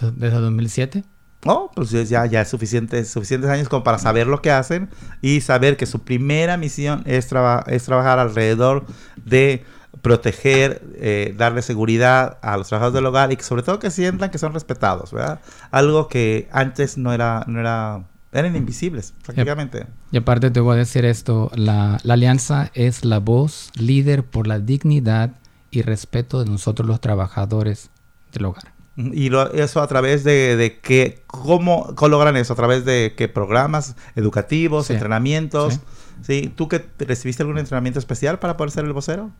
Desde 2007. Oh, pues ya, ya es suficiente, suficientes años como para saber lo que hacen y saber que su primera misión es, traba- es trabajar alrededor de proteger, eh, darle seguridad a los trabajadores del hogar y que sobre todo que sientan que son respetados, ¿verdad? Algo que antes no era, no era, eran invisibles prácticamente. Y aparte te voy a decir esto, la, la alianza es la voz líder por la dignidad y respeto de nosotros los trabajadores del hogar. Y lo, eso a través de, de qué, ¿cómo, cómo logran eso? A través de qué programas educativos, Sí. entrenamientos. Sí. Sí. ¿Tú que recibiste algún entrenamiento especial para poder ser el vocero?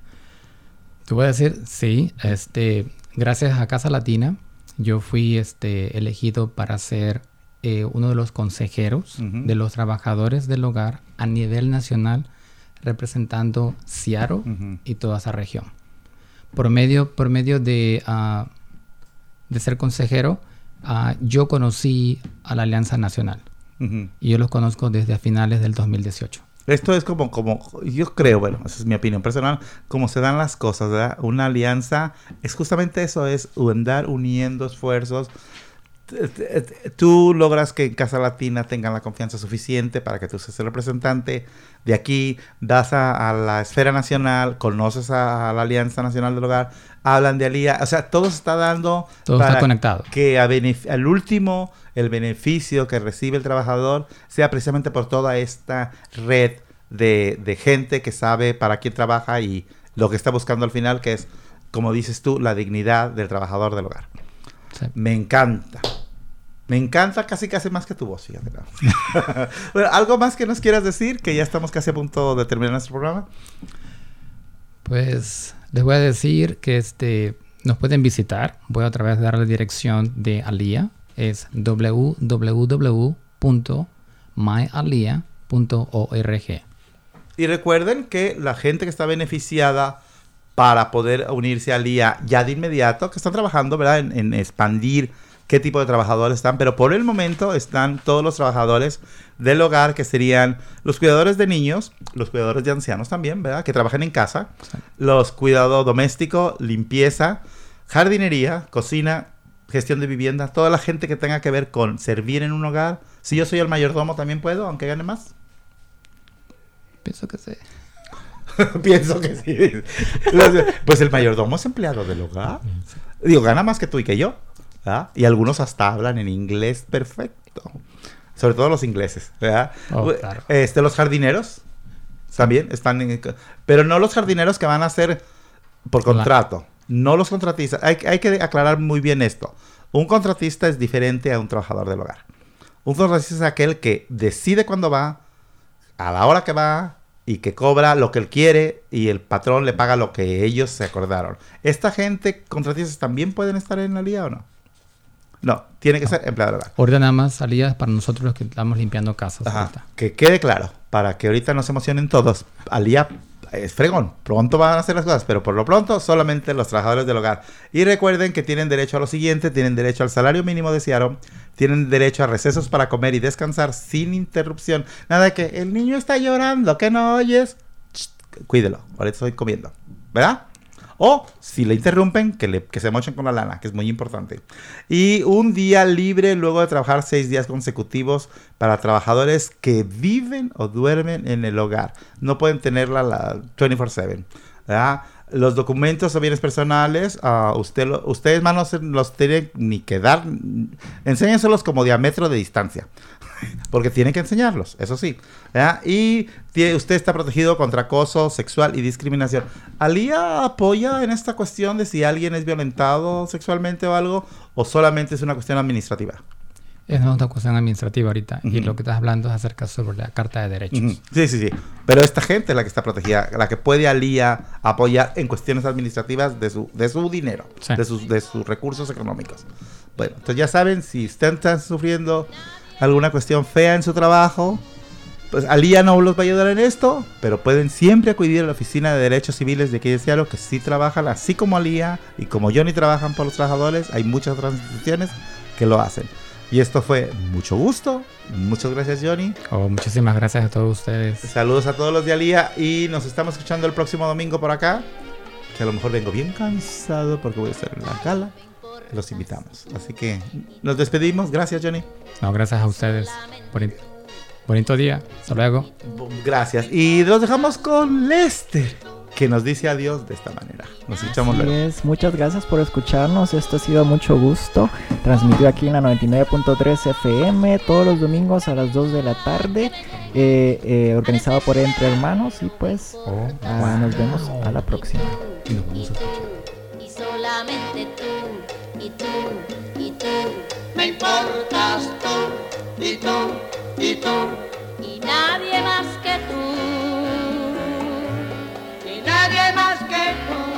Te voy a decir, sí, este, gracias a Casa Latina, yo fui este, elegido para ser eh, uno de los consejeros de los trabajadores del hogar a nivel nacional, representando Ujú. y toda esa región. Por medio, por medio de, ah, de ser consejero, ah, yo conocí a la Alianza Nacional y yo los conozco desde finales del 2018. Esto es como, como, yo creo, bueno, esa es mi opinión personal, como se dan las cosas, ¿verdad? Una alianza es justamente eso, es andar uniendo esfuerzos. T- t- Tú logras que en Casa Latina tengan la confianza suficiente para que tú seas el representante de aquí, das a, a la esfera nacional, conoces a, a la Alianza Nacional del Hogar, hablan de Alía, o sea, todo se está dando Todo está conectado. que al último el beneficio que recibe el trabajador sea precisamente por toda esta red de, de gente que sabe para quién trabaja y lo que está buscando al final, que es, como dices tú, la dignidad del trabajador del hogar. Sí. Me encanta. Me encanta casi casi más que tu voz, fíjate. ¿no? bueno, ¿algo más que nos quieras decir? Que ya estamos casi a punto de terminar nuestro programa. Pues les voy a decir que este nos pueden visitar. Voy a otra vez dar la dirección de Alia. Es www.myalia.org. Y recuerden que la gente que está beneficiada para poder unirse al IA ya de inmediato, que están trabajando, ¿verdad? En, en expandir qué tipo de trabajadores están, pero por el momento están todos los trabajadores del hogar, que serían los cuidadores de niños, los cuidadores de ancianos también, ¿verdad? Que trabajan en casa, los cuidados domésticos, limpieza, jardinería, cocina, gestión de vivienda, toda la gente que tenga que ver con servir en un hogar. Si yo soy el mayordomo, también puedo, aunque gane más. Pienso que sí. Pienso que sí. Pues el mayordomo es empleado del hogar. Digo, gana más que tú y que yo. ¿verdad? Y algunos hasta hablan en inglés perfecto. Sobre todo los ingleses. ¿verdad? Oh, claro. este, los jardineros también están en... Pero no los jardineros que van a ser por contrato. No los contratistas. Hay, hay que aclarar muy bien esto. Un contratista es diferente a un trabajador del hogar. Un contratista es aquel que decide cuándo va, a la hora que va y que cobra lo que él quiere y el patrón le paga lo que ellos se acordaron. ¿Esta gente, contratistas, también pueden estar en la liga o no? No, tiene que ser empleado hogar. Ahorita nada más salías para nosotros los que estamos limpiando casas. Ajá. Que quede claro, para que ahorita no se emocionen todos. Alía es fregón, pronto van a hacer las cosas, pero por lo pronto solamente los trabajadores del hogar. Y recuerden que tienen derecho a lo siguiente, tienen derecho al salario mínimo de Seattle, tienen derecho a recesos para comer y descansar sin interrupción. Nada que el niño está llorando, que no oyes. Cuídelo, ahorita estoy comiendo, ¿verdad? O si le interrumpen, que, le, que se mochen con la lana, que es muy importante. Y un día libre luego de trabajar seis días consecutivos para trabajadores que viven o duermen en el hogar. No pueden tenerla la 24/7. ¿verdad? Los documentos o bienes personales, ah, usted lo- ustedes más no los tienen ni que dar. Enséñenselos como diámetro de distancia. Porque tienen que enseñarlos, eso sí. Y usted está protegido contra acoso sexual y discriminación. ¿Alía apoya en esta cuestión de si alguien es violentado sexualmente o algo? ¿O solamente es una cuestión administrativa? Es una cuestión administrativa ahorita. Y lo que estás hablando es acerca sobre la Carta de Derechos. Sí, sí, sí. Pero esta gente es la que está protegida, la que puede Alía apoyar en cuestiones administrativas de su, de su dinero, Sí. de, sus, de sus recursos económicos. Bueno, entonces ya saben, si están sufriendo alguna cuestión fea en su trabajo, pues Alía no los va a ayudar en esto, pero pueden siempre acudir a la Oficina de Derechos Civiles de de Seattle, que sí trabajan, así como Alía y como Johnny trabajan por los trabajadores, hay muchas otras instituciones que lo hacen. Y esto fue mucho gusto. Muchas gracias, Johnny. Oh, muchísimas gracias a todos ustedes. Saludos a todos los de Alía y nos estamos escuchando el próximo domingo por acá. Que a lo mejor vengo bien cansado porque voy a estar en la gala. Los invitamos. Así que nos despedimos. Gracias, Johnny. No, gracias a ustedes. Boni- bonito día. Hasta luego. Gracias. Y los dejamos con Lester, que nos dice adiós de esta manera. Nos escuchamos Así luego. es, muchas gracias por escucharnos. Esto ha sido mucho gusto. Transmitido aquí en la 99.3 FM todos los domingos a las 2 de la tarde. eh, eh, organizado por Entre Hermanos. Y pues Oh, ah, nos vemos a la próxima. y nos vamos a escuchar. y solamente tú y tú, y tú. Me importas tú, y tú, y tú. Y nadie nadie más que tú.